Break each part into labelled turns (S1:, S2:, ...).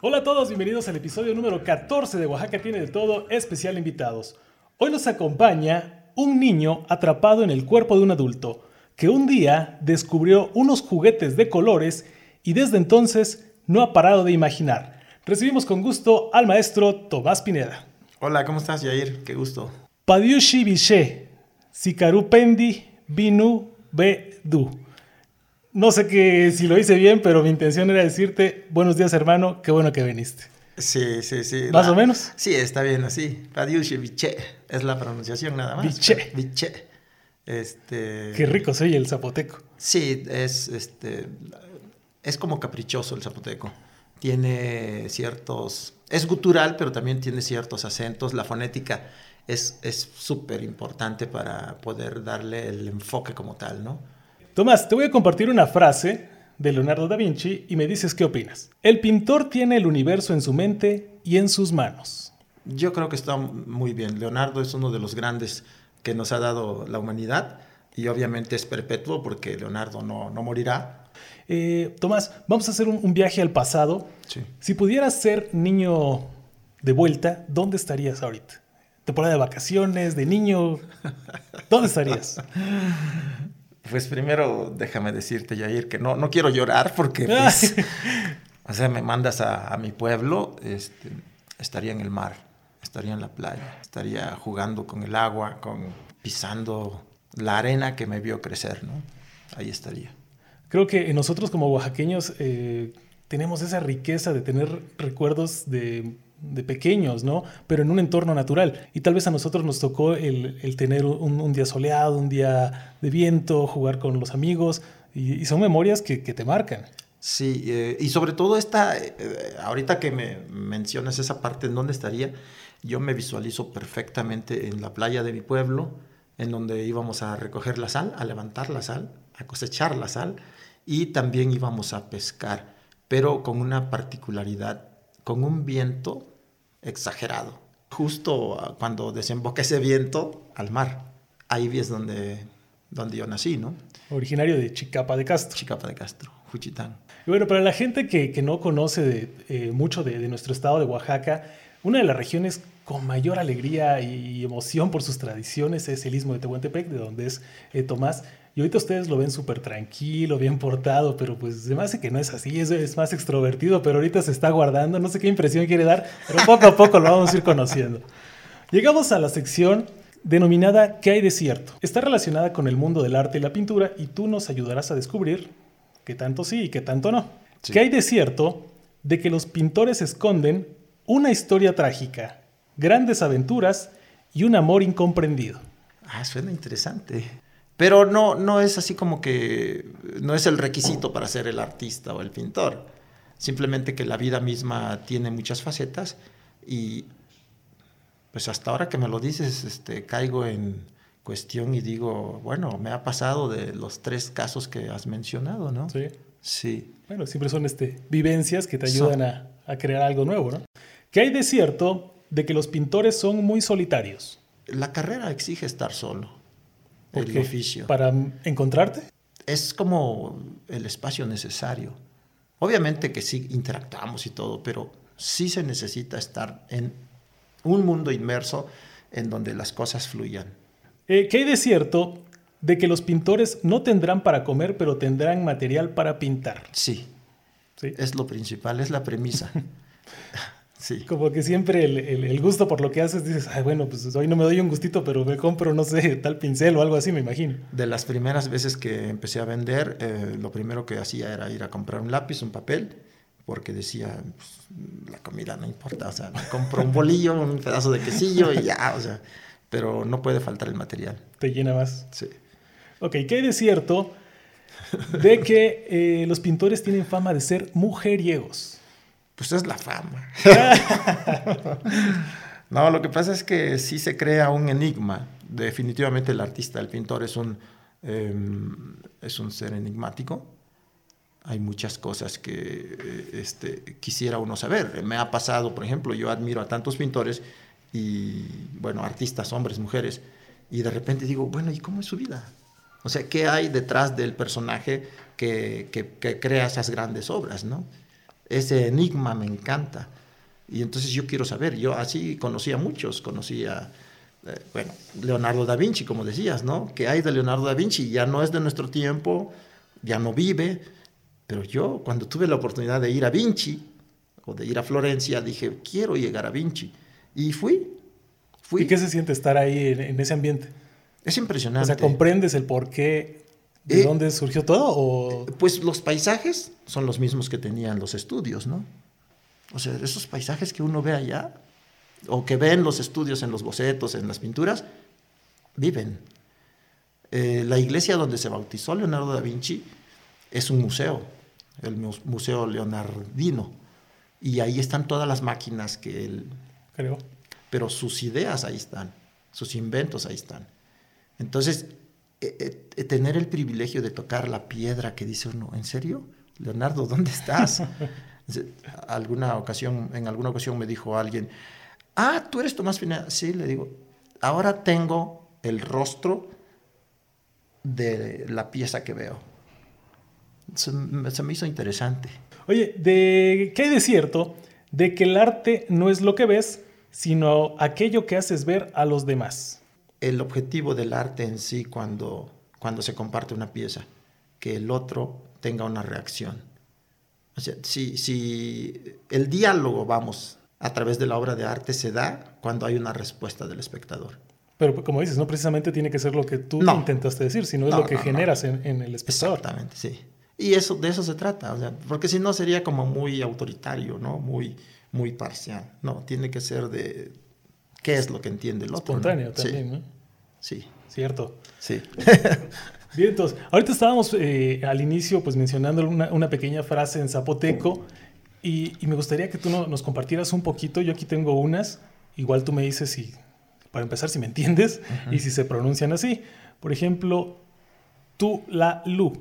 S1: Hola a todos, bienvenidos al episodio número 14 de Oaxaca tiene de todo, especial invitados. Hoy nos acompaña un niño atrapado en el cuerpo de un adulto que un día descubrió unos juguetes de colores y desde entonces no ha parado de imaginar. Recibimos con gusto al maestro Tomás Pineda.
S2: Hola, ¿cómo estás, Yair? Qué gusto.
S1: Padiushi Biche, Sikarupendi Binu Bedu. No sé que, si lo hice bien, pero mi intención era decirte buenos días, hermano, qué bueno que viniste.
S2: Sí, sí, sí.
S1: ¿Más o menos?
S2: Sí, está bien así. Padiushi Biche es la pronunciación nada más.
S1: Biche.
S2: Biche. Este...
S1: Qué rico soy el zapoteco.
S2: Sí, es, este, es como caprichoso el zapoteco. Tiene ciertos... Es gutural, pero también tiene ciertos acentos. La fonética es súper importante para poder darle el enfoque como tal, ¿no?
S1: Tomás, te voy a compartir una frase de Leonardo da Vinci y me dices qué opinas. El pintor tiene el universo en su mente y en sus manos.
S2: Yo creo que está muy bien. Leonardo es uno de los grandes que nos ha dado la humanidad y obviamente es perpetuo porque Leonardo no, no morirá.
S1: Eh, Tomás, vamos a hacer un, un viaje al pasado.
S2: Sí.
S1: Si pudieras ser niño de vuelta, ¿dónde estarías ahorita? Temporada de vacaciones, de niño, ¿dónde estarías?
S2: Pues primero déjame decirte, Yair, que no, no quiero llorar porque, pues, o sea, me mandas a, a mi pueblo, este, estaría en el mar, estaría en la playa, estaría jugando con el agua, con, pisando la arena que me vio crecer, ¿no? Ahí estaría.
S1: Creo que nosotros como oaxaqueños eh, tenemos esa riqueza de tener recuerdos de, de, pequeños, ¿no? Pero en un entorno natural. Y tal vez a nosotros nos tocó el, el tener un, día soleado, un día de viento, jugar con los amigos. Y, son memorias que, que, te marcan.
S2: Sí, eh, y sobre todo esta, eh, ahorita que me mencionas esa parte en dónde estaría, yo me visualizo perfectamente en la playa de mi pueblo, en donde íbamos a recoger la sal, a levantar la sal, a cosechar la sal, y también íbamos a pescar, pero con una particularidad, con un viento exagerado. Justo cuando desemboca ese viento al mar, ahí es donde, donde yo nací, ¿no?
S1: Originario de Chicapa de Castro.
S2: Chicapa de Castro, Juchitán.
S1: Y bueno, para la gente que, que no conoce de, eh, mucho de, de nuestro estado de Oaxaca, una de las regiones con mayor alegría y emoción por sus tradiciones es el Istmo de Tehuantepec, de donde es eh, Tomás. Y ahorita ustedes lo ven súper tranquilo, bien portado, pero pues se me hace que no es así, es, es, más extrovertido, pero ahorita se está guardando, no sé qué impresión quiere dar, pero poco a poco lo vamos a ir conociendo. Llegamos a la sección denominada ¿Qué hay de cierto? Está relacionada con el mundo del arte y la pintura y tú nos ayudarás a descubrir qué tanto sí y qué tanto no. Sí. ¿Qué hay de cierto de que los pintores esconden una historia trágica, grandes aventuras y un amor incomprendido?
S2: Ah, suena interesante. Pero no, no es así como que no es el requisito para ser el artista o el pintor. Simplemente que la vida misma tiene muchas facetas y pues hasta ahora que me lo dices, este, caigo en cuestión y digo, bueno, me ha pasado de los tres casos que has mencionado, ¿no?
S1: Sí.
S2: Sí.
S1: Bueno, siempre son este, vivencias que te ayudan a, a crear algo nuevo, ¿no? ¿Qué hay de cierto de que los pintores son muy solitarios?
S2: La carrera exige estar solo. El oficio.
S1: ¿Para encontrarte?
S2: Es como el espacio necesario. Obviamente que sí interactuamos y todo, pero sí se necesita estar en un mundo inmerso en donde las cosas fluyan.
S1: Eh, ¿Qué hay de cierto de que los pintores no tendrán para comer, pero tendrán material para pintar?
S2: Sí. ¿Sí? Es lo principal, es la premisa.
S1: Sí. Como que siempre el, el, el, gusto por lo que haces, dices, ay, bueno, pues hoy no me doy un gustito, pero me compro, no sé, tal pincel o algo así, me imagino.
S2: De las primeras veces que empecé a vender, eh, lo primero que hacía era ir a comprar un lápiz, un papel, porque decía, pues, la comida no importa, o sea, me compro un bolillo, un pedazo de quesillo y ya, o sea, pero no puede faltar el material.
S1: Te llena más.
S2: Sí.
S1: Ok, ¿qué hay de cierto de que eh, los pintores tienen fama de ser mujeriegos?
S2: Pues es la fama. no, lo que pasa es que sí se crea un enigma. Definitivamente el artista, el pintor es un, eh, es un ser enigmático. Hay muchas cosas que este, quisiera uno saber. Me ha pasado, por ejemplo, yo admiro a tantos pintores y, bueno, artistas, hombres, mujeres, y de repente digo, bueno, ¿y cómo es su vida? O sea, ¿qué hay detrás del personaje que, que, crea esas grandes obras, ¿no? Ese enigma me encanta. Y entonces yo quiero saber, yo así conocí a muchos, conocí a, eh, bueno, Leonardo da Vinci, como decías, ¿no? Que hay de Leonardo da Vinci? Ya no es de nuestro tiempo, ya no vive, pero yo cuando tuve la oportunidad de ir a Vinci o de ir a Florencia, dije, quiero llegar a Vinci. Y fui, fui.
S1: ¿Y qué se siente estar ahí en, ese ambiente?
S2: Es impresionante.
S1: O sea, ¿comprendes el por qué, de eh, dónde surgió todo? O...
S2: Pues los paisajes son los mismos que tenían los estudios, ¿no? O sea, esos paisajes que uno ve allá, o que ven los estudios en los bocetos, en las pinturas, viven. Eh, la iglesia donde se bautizó Leonardo da Vinci es un museo, el Museo Leonardino, y ahí están todas las máquinas que él
S1: creó.
S2: Pero sus ideas ahí están, sus inventos ahí están. Entonces, eh, eh, tener el privilegio de tocar la piedra que dice uno, ¿en serio? Leonardo, ¿dónde estás? alguna ocasión, en alguna ocasión me dijo alguien, ah, tú eres Tomás Pineda. Sí, le digo, ahora tengo el rostro de la pieza que veo. Se, me hizo interesante.
S1: Oye, de, ¿qué hay de cierto de que el arte no es lo que ves, sino aquello que haces ver a los demás?
S2: El objetivo del arte en sí cuando, cuando se comparte una pieza, que el otro tenga una reacción. O sea, si, si el diálogo, vamos, a través de la obra de arte se da cuando hay una respuesta del espectador.
S1: Pero como dices, no precisamente tiene que ser lo que tú intentaste decir, sino es lo que generas en, en, el espectador.
S2: Exactamente, sí. Y eso, de eso se trata, o sea, porque si no sería como muy autoritario, ¿no? Muy, muy parcial. No, tiene que ser de qué es lo que entiende el otro.
S1: Espontáneo también,
S2: sí.
S1: ¿no?
S2: Sí.
S1: Cierto.
S2: Sí.
S1: Bien, entonces, ahorita estábamos eh, al inicio pues mencionando una, una, pequeña frase en zapoteco y, me gustaría que tú nos compartieras un poquito. Yo aquí tengo unas. Igual tú me dices si, para empezar, si me entiendes y si se pronuncian así. Por ejemplo, tu la lu.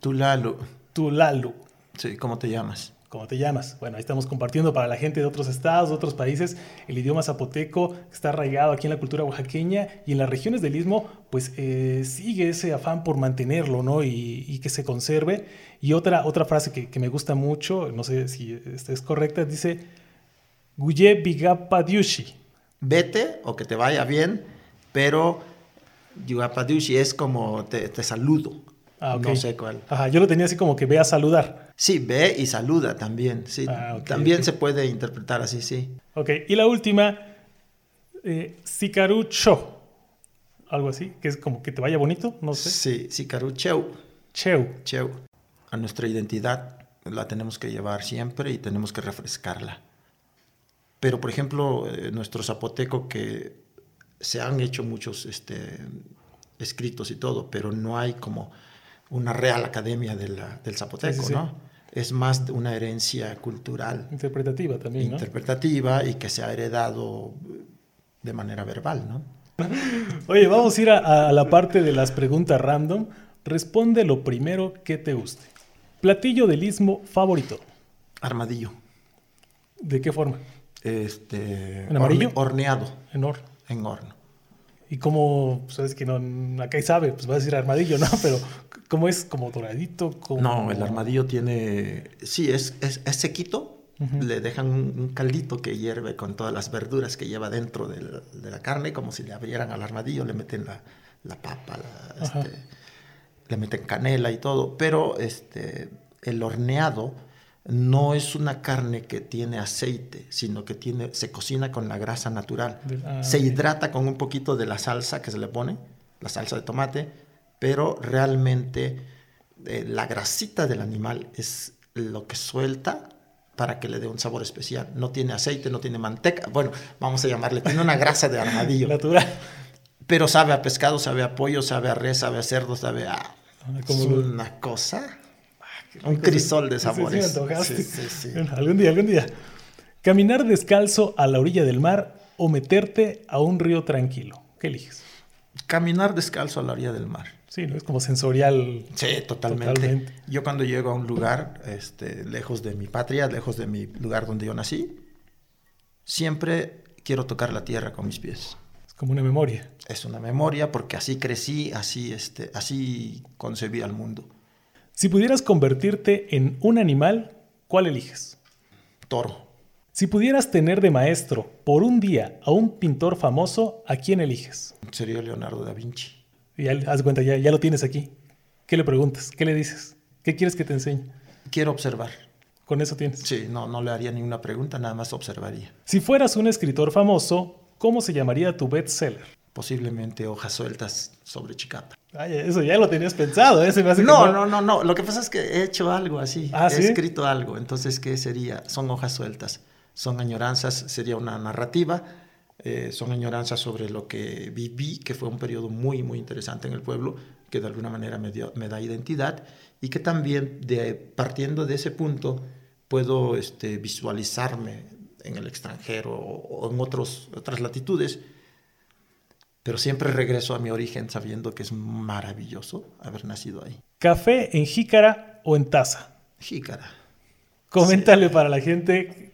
S2: Tu la lu.
S1: Tu la lu.
S2: Sí, ¿cómo te llamas?
S1: ¿Cómo te llamas? Bueno, ahí estamos compartiendo para la gente de otros estados, de otros países, el idioma zapoteco que está arraigado aquí en la cultura oaxaqueña y en las regiones del istmo, pues eh, sigue ese afán por mantenerlo, ¿no? Y, que se conserve. Y otra, otra frase que, me gusta mucho, no sé si esta es correcta, dice, Guye Bigapadiushi.
S2: Vete o que te vaya bien, pero Bigapadiushi es como te, te saludo.
S1: Ah, No sé cuál. Ajá, yo lo tenía así como que ve a saludar.
S2: Sí, ve y saluda también. Sí, ah, también se puede interpretar así, sí.
S1: Ok, y la última, eh, Sikaru Cho. Algo así, que es como que te vaya bonito, no sé.
S2: Sí, Sikaru Cheu.
S1: Cheu.
S2: Cheu. A nuestra identidad la tenemos que llevar siempre y tenemos que refrescarla. Pero, por ejemplo, eh, nuestro zapoteco que se han hecho muchos este, escritos y todo, pero no hay como una real academia del zapoteco, ¿no? es más una herencia cultural.
S1: Interpretativa también,
S2: Interpretativa y que se ha heredado de manera verbal, ¿no?
S1: Oye, vamos a ir a, la parte de las preguntas random. Responde lo primero que te guste. Platillo del istmo favorito.
S2: Armadillo.
S1: ¿De qué forma?
S2: Este,
S1: ¿En amarillo?
S2: horneado.
S1: En horno.
S2: En horno.
S1: Y como, sabes que no, acá y sabe, pues va a decir armadillo, ¿no? Pero ¿cómo es? ¿Como doradito? Como...
S2: No, el armadillo tiene, sí, es, es, sequito. Le dejan un, caldito que hierve con todas las verduras que lleva dentro de la, carne, como si le abrieran al armadillo, le meten la, la papa, este, le meten canela y todo. Pero este, el horneado no es una carne que tiene aceite, sino que tiene, se cocina con la grasa natural. Ah, se hidrata con un poquito de la salsa que se le pone, la salsa de tomate, pero realmente eh, la grasita del animal es lo que suelta para que le dé un sabor especial. No tiene aceite, no tiene manteca. Bueno, vamos a llamarle, tiene una grasa de armadillo.
S1: Natural.
S2: Pero sabe a pescado, sabe a pollo, sabe a res, sabe a cerdo, sabe a... Ah, como una cosa un crisol de sabores.
S1: Sí, sí, sí, algún día, algún día. Caminar descalzo a la orilla del mar o meterte a un río tranquilo. ¿Qué eliges?
S2: Caminar descalzo a la orilla del mar.
S1: Sí, ¿no? es como sensorial.
S2: Sí, totalmente. Yo cuando llego a un lugar este, lejos de mi patria, lejos de mi lugar donde yo nací, siempre quiero tocar la tierra con mis pies.
S1: Es como una memoria.
S2: Es una memoria porque así crecí, así, este, así concebí al mundo.
S1: Si pudieras convertirte en un animal, ¿cuál eliges?
S2: Toro.
S1: Si pudieras tener de maestro por un día a un pintor famoso, ¿a quién eliges?
S2: Sería Leonardo da Vinci.
S1: Y ya, haz cuenta, ya, ya lo tienes aquí. ¿Qué le preguntas? ¿Qué le dices? ¿Qué quieres que te enseñe?
S2: Quiero observar.
S1: Con eso tienes.
S2: Sí, no, no le haría ninguna pregunta, nada más observaría.
S1: Si fueras un escritor famoso, ¿cómo se llamaría tu bestseller?
S2: Posiblemente hojas sueltas sobre Chicapa.
S1: Ay, eso ya lo tenías pensado, ¿eh? Se me hace que
S2: No, no, no, no. Lo que pasa es que he hecho algo así.
S1: ¿Ah,
S2: he
S1: sí?
S2: escrito algo. Entonces, ¿qué sería? Son hojas sueltas. Son añoranzas, sería una narrativa. eh, son añoranzas sobre lo que viví, que fue un periodo muy, muy interesante en el pueblo, que de alguna manera me, dio- me da identidad y que también, de, partiendo de ese punto, puedo este, visualizarme en el extranjero o, o en otros, otras latitudes pero siempre regreso a mi origen sabiendo que es maravilloso haber nacido ahí.
S1: ¿Café en jícara o en taza?
S2: Jícara.
S1: Coméntale para la gente,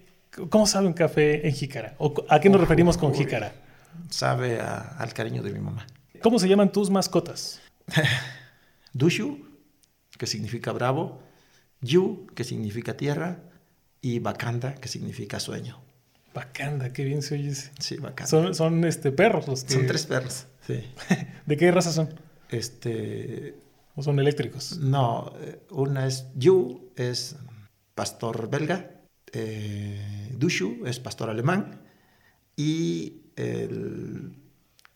S1: ¿cómo sabe un café en jícara? ¿O ¿A qué nos referimos con
S2: Uy.
S1: jícara?
S2: Sabe a- al cariño de mi mamá.
S1: ¿Cómo se llaman tus mascotas?
S2: Dushu, que significa bravo, Yu, que significa tierra, y Bakanda, que significa sueño.
S1: Bacanda, qué bien se oye ese.
S2: Sí, Bakanda.
S1: Son, son este, perros los que...
S2: Son tres perros. Sí.
S1: ¿De qué raza son?
S2: Este,
S1: ¿O son eléctricos?
S2: no, eh, una es Yu, es pastor belga, eh, Dushu es pastor alemán, y el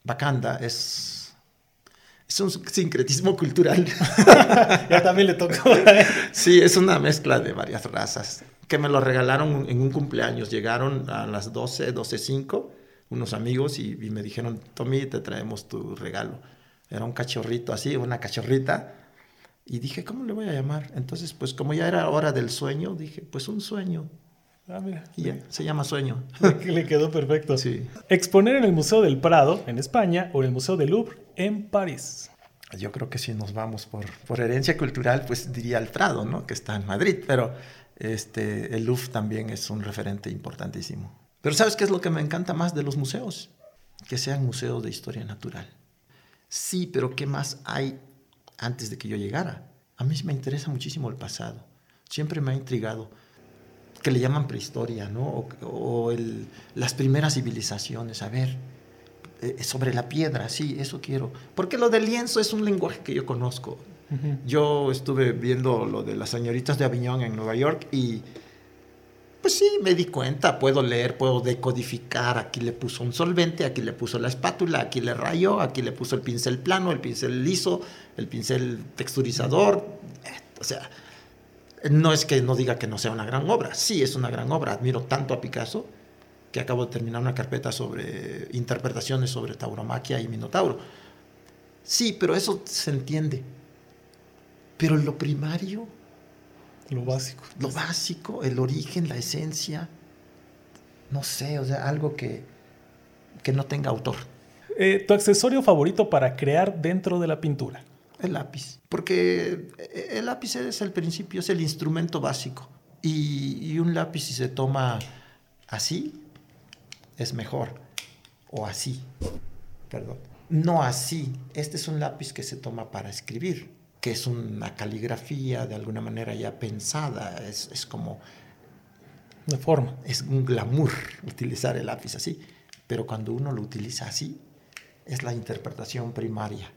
S2: Bakanda es, es un sincretismo cultural.
S1: ya también le tocó.
S2: Sí, es una mezcla de varias razas. Que me lo regalaron en un cumpleaños. Llegaron a las 12, 12.05 unos amigos y, y me dijeron, Tommy, te traemos tu regalo. Era un cachorrito así, una cachorrita. Y dije, ¿cómo le voy a llamar? Entonces, pues como ya era hora del sueño, dije, pues un sueño.
S1: ah, mira.
S2: Y ya, se llama sueño.
S1: Le, le quedó perfecto.
S2: Sí.
S1: Exponer en el Museo del Prado, en España, o en el Museo del Louvre, en París.
S2: Yo creo que si nos vamos por, por herencia cultural, pues diría el Prado, ¿no? Que está en Madrid, pero este, el Louvre también es un referente importantísimo. Pero ¿sabes qué es lo que me encanta más de los museos? Que sean museos de historia natural. Sí, pero ¿qué más hay antes de que yo llegara? A mí me interesa muchísimo el pasado. Siempre me ha intrigado que le llaman prehistoria, ¿no? O, las primeras civilizaciones. A ver, eh, sobre la piedra, sí, eso quiero. Porque lo del lienzo es un lenguaje que yo conozco. Yo estuve viendo lo de las señoritas de Aviñón en Nueva York y pues sí, me di cuenta, puedo leer, puedo decodificar, aquí le puso un solvente, aquí le puso la espátula, aquí le rayó, aquí le puso el pincel plano, el pincel liso, el pincel texturizador, eh, o sea, no es que no diga que no sea una gran obra, sí es una gran obra, admiro tanto a Picasso que acabo de terminar una carpeta sobre interpretaciones sobre tauromaquia y minotauro. Sí, pero eso se entiende. Pero lo primario,
S1: Lo básico.
S2: lo básico, el origen, la esencia, no sé, o sea, algo que, que no tenga autor.
S1: Eh, ¿Tu accesorio favorito para crear dentro de la pintura?
S2: El lápiz. Porque el lápiz es el principio, es el instrumento básico. Y, y un lápiz si se toma así, es mejor. O así. Perdón. No así. Este es un lápiz que se toma para escribir, que es una caligrafía de alguna manera ya pensada. Es, es como,
S1: De forma.
S2: es un glamour utilizar el lápiz así. Pero cuando uno lo utiliza así, es la interpretación primaria.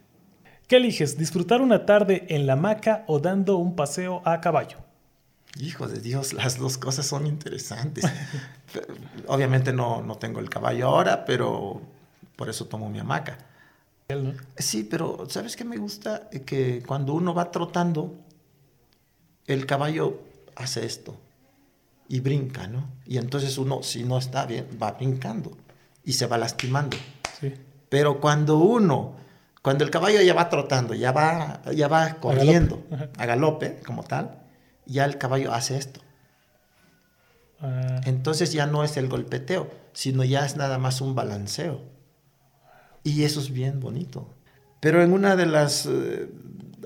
S1: ¿Qué eliges? ¿Disfrutar una tarde en la hamaca o dando un paseo a caballo?
S2: Hijo de Dios, las dos cosas son interesantes. Obviamente no, no tengo el caballo ahora, pero por eso tomo mi hamaca. Sí, pero ¿sabes qué me gusta? Eh, Que cuando uno va trotando, el caballo hace esto y brinca, ¿no? Y entonces uno, si no está bien, va brincando y se va lastimando.
S1: Sí.
S2: Pero cuando uno, cuando el caballo ya va trotando, ya va, ya va corriendo, a galope como tal, ya el caballo hace esto.
S1: Ah,
S2: Entonces ya no es el golpeteo, sino ya es nada más un balanceo. Y eso es bien bonito. Pero en una de las eh,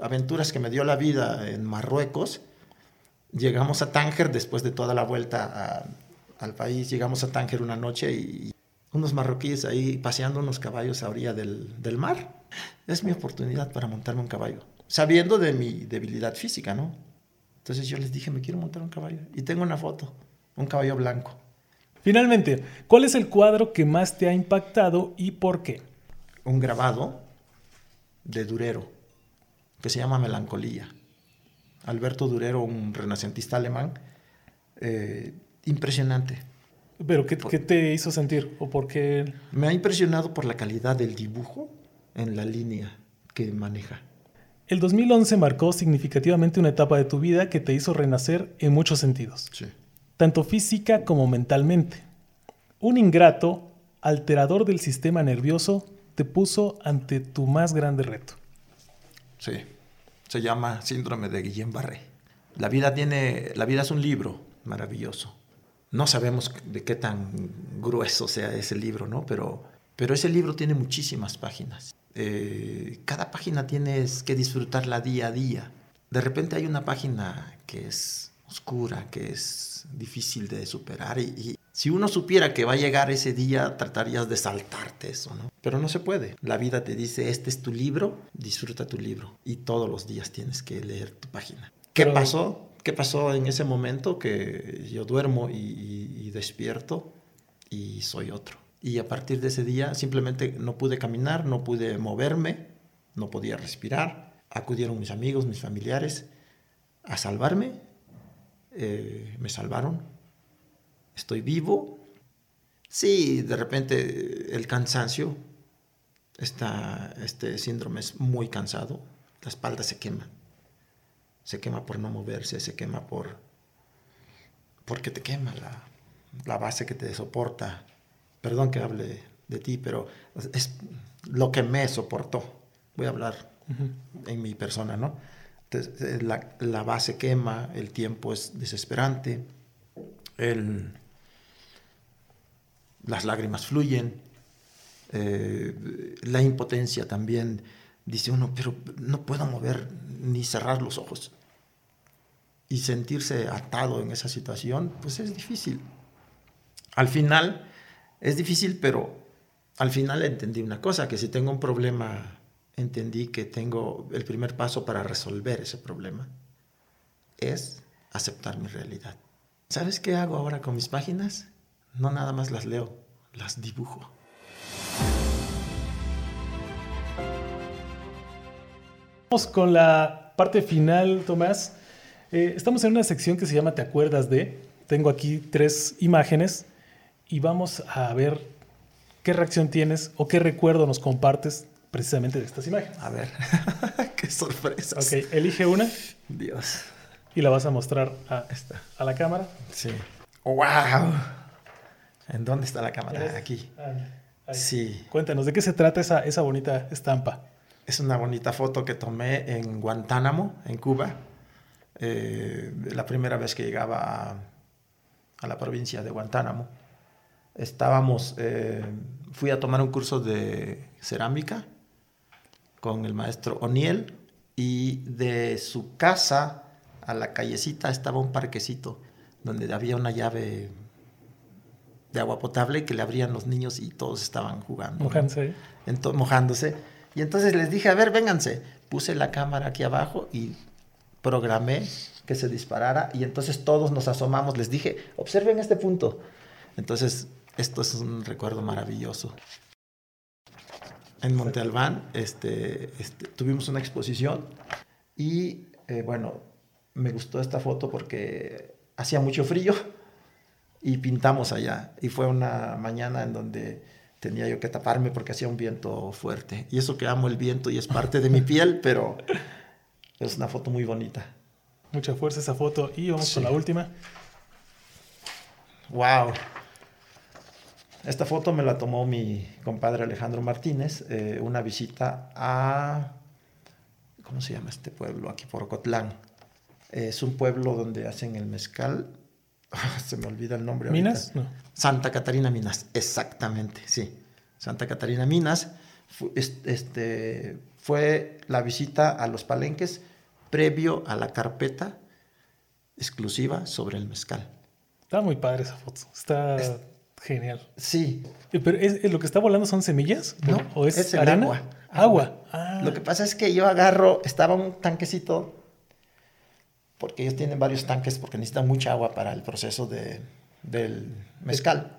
S2: aventuras que me dio la vida en Marruecos, llegamos a Tánger después de toda la vuelta al país, llegamos a Tánger una noche y unos marroquíes ahí paseando unos caballos a orilla del mar. Es mi oportunidad para montarme un caballo. sabiendo de mi debilidad física, ¿no? Entonces yo les dije, me quiero montar un caballo. Y tengo una foto, un caballo blanco.
S1: Finalmente, ¿cuál es el cuadro que más te ha impactado y por qué?
S2: Un grabado de Durero, que se llama Melancolía. Alberto Durero, un renacentista alemán, eh, impresionante.
S1: ¿Pero qué, qué, te hizo sentir? ¿O por qué?
S2: Me ha impresionado por la calidad del dibujo en la línea que maneja.
S1: El 2011 marcó significativamente una etapa de tu vida que te hizo renacer en muchos sentidos,
S2: Sí.
S1: tanto física como mentalmente. Un ingrato, alterador del sistema nervioso, te puso ante tu más grande reto.
S2: Sí. Se llama síndrome de Guillain-Barré. La vida tiene, la vida es un libro maravilloso. No sabemos de qué tan grueso sea ese libro, ¿no? Pero, pero ese libro tiene muchísimas páginas. Eh, cada página tienes que disfrutarla día a día. De repente hay una página que es oscura, que es difícil de superar y, y si uno supiera que va a llegar ese día, tratarías de saltarte eso, ¿no? Pero no se puede. La vida te dice, este es tu libro, disfruta tu libro. Y todos los días tienes que leer tu página. ¿Qué
S1: Pero-
S2: pasó? ¿Qué pasó en ese momento? Que yo duermo y, y- y despierto y soy otro. Y a partir de ese día simplemente no pude caminar, no pude moverme, no podía respirar. Acudieron mis amigos, mis familiares a salvarme. Eh, me salvaron estoy vivo. Sí, de repente el cansancio, esta, este síndrome es muy cansado, la espalda se quema. Se quema por no moverse, se quema por... porque te quema la, la base que te soporta. Perdón que hable de ti, pero es lo que me soportó. Voy a hablar en mi persona, ¿no? Entonces, eh, la, la base quema, el tiempo es desesperante, el, las lágrimas fluyen, eh, la impotencia también. Dice uno, pero no puedo mover ni cerrar los ojos. Y sentirse atado en esa situación, pues es difícil. Al final, es difícil, pero al final entendí una cosa, que si tengo un problema, entendí que tengo el primer paso para resolver ese problema, es aceptar mi realidad. ¿Sabes qué hago ahora con mis páginas? No nada más las leo, las dibujo.
S1: Vamos con la parte final, Tomás. Eh, estamos en una sección que se llama ¿Te acuerdas de? Tengo aquí tres imágenes y vamos a ver qué reacción tienes o qué recuerdo nos compartes precisamente de estas imágenes.
S2: A ver, qué sorpresas.
S1: Ok, elige una
S2: Dios.
S1: y la vas a mostrar a,
S2: Esta.
S1: a la cámara.
S2: Sí. ¡Wow! ¿En dónde está la cámara? Aquí.
S1: Ahí, ahí.
S2: Sí.
S1: Cuéntanos, ¿de qué se trata esa, esa bonita estampa?
S2: Es una bonita foto que tomé en Guantánamo, en Cuba. Eh, la primera vez que llegaba a, a la provincia de Guantánamo. Estábamos, eh, fui a tomar un curso de cerámica con el maestro O'Neill y de su casa a la callecita estaba un parquecito donde había una llave de agua potable que le abrían los niños y todos estaban jugando. ¿no?
S1: Mojándose.
S2: Mojándose. Y entonces les dije, a ver, vénganse. Puse la cámara aquí abajo y programé que se disparara y entonces todos nos asomamos. Les dije, observen este punto. Entonces, esto es un recuerdo maravilloso. En Monte Albán este, este, tuvimos una exposición y, eh, bueno, me gustó esta foto porque hacía mucho frío y pintamos allá. Y fue una mañana en donde tenía yo que taparme porque hacía un viento fuerte. Y eso que amo el viento y es parte de mi piel, pero es una foto muy bonita.
S1: Mucha fuerza esa foto. Y vamos
S2: Sí.
S1: con la última.
S2: ¡Wow! Esta foto me la tomó mi compadre Alejandro Martínez, eh, una visita a... ¿Cómo se llama este pueblo? Aquí por Ocotlán. Es un pueblo donde hacen el mezcal. Se me olvida el nombre.
S1: ¿Minas? No.
S2: Santa Catarina Minas, exactamente, sí. Santa Catarina Minas fu- es- este, fue la visita a los palenques previo a la carpeta exclusiva sobre el mezcal.
S1: Está muy padre esa foto. Está.
S2: Es-
S1: Genial.
S2: Sí.
S1: Eh, Pero es, es- lo que está volando son semillas
S2: No,
S1: o es,
S2: es el
S1: arena?
S2: agua.
S1: Agua. Ah,
S2: Lo que pasa es que yo agarro, estaba un tanquecito, porque ellos tienen varios tanques porque necesitan mucha agua para el proceso de, del mezcal.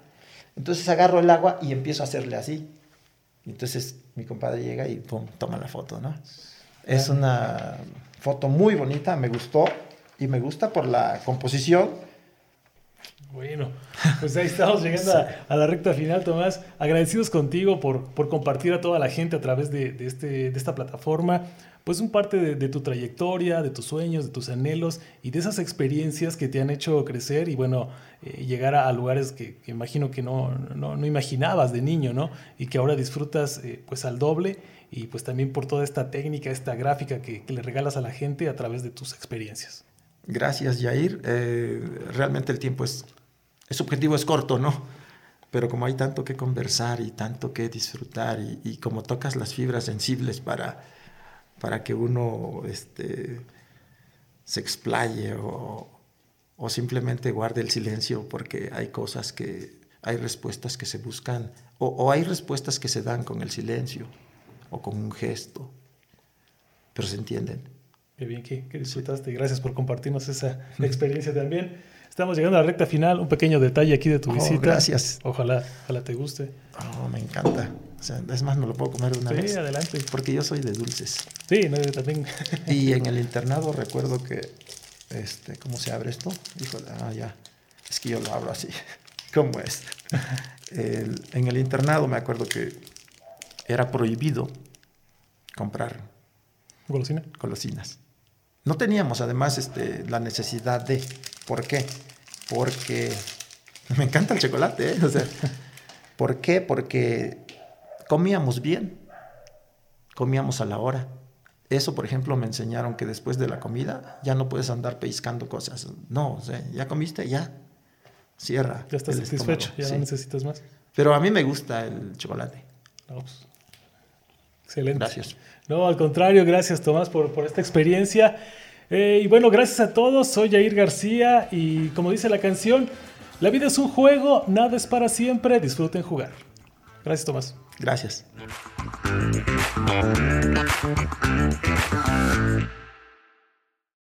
S2: Entonces agarro el agua y empiezo a hacerle así. Entonces mi compadre llega y pum, toma la foto, ¿no? Es una foto muy bonita, me gustó y me gusta por la composición.
S1: Bueno, pues ahí estamos llegando a, la recta final, Tomás. Agradecidos contigo por, por compartir a toda la gente a través de, de este, de esta plataforma, pues un parte de, tu trayectoria, de tus sueños, de tus anhelos y de esas experiencias que te han hecho crecer y bueno, eh, llegar a, lugares que, imagino que no, no, no imaginabas de niño, ¿no? Y que ahora disfrutas eh, pues al doble y pues también por toda esta técnica, esta gráfica que, que le regalas a la gente a través de tus experiencias.
S2: Gracias, Jair. Eh, realmente el tiempo es, es objetivo, es corto, ¿no? Pero como hay tanto que conversar y tanto que disfrutar y, y como tocas las fibras sensibles para, para que uno este, se explaye o, o simplemente guarde el silencio porque hay cosas que, hay respuestas que se buscan o, o hay respuestas que se dan con el silencio o con un gesto, pero se entienden.
S1: Qué bien que, que disfrutaste. Gracias por compartirnos esa experiencia también. Estamos llegando a la recta final. Un pequeño detalle aquí de tu
S2: Oh,
S1: visita.
S2: gracias.
S1: Ojalá, ojalá te guste.
S2: Oh, me encanta. O sea, es más, no lo puedo comer de una
S1: Sí,
S2: vez.
S1: adelante.
S2: Porque yo soy de dulces.
S1: Sí, no, yo también.
S2: Y en el internado recuerdo que, este, ¿cómo se abre esto? Híjole, ah, ya. Es que yo lo abro así. ¿Cómo es? El- en el internado me acuerdo que era prohibido comprar
S1: Golosina.
S2: golosinas. No teníamos además este, la necesidad de. ¿Por qué? Porque me encanta el chocolate. ¿eh? O sea, ¿Por qué? Porque comíamos bien, comíamos a la hora. Eso, por ejemplo, me enseñaron que después de la comida ya no puedes andar pellizcando cosas. No, o sea, ya comiste, ya. Cierra.
S1: Ya estás satisfecho. Ya
S2: sí.
S1: no necesitas más.
S2: Pero a mí me gusta el chocolate.
S1: No, pues, Excelente.
S2: Gracias.
S1: No, al contrario, gracias Tomás por, por esta experiencia. Eh, y bueno, gracias a todos. Soy Jair García y como dice la canción, la vida es un juego, nada es para siempre. Disfruten jugar. Gracias Tomás.
S2: Gracias.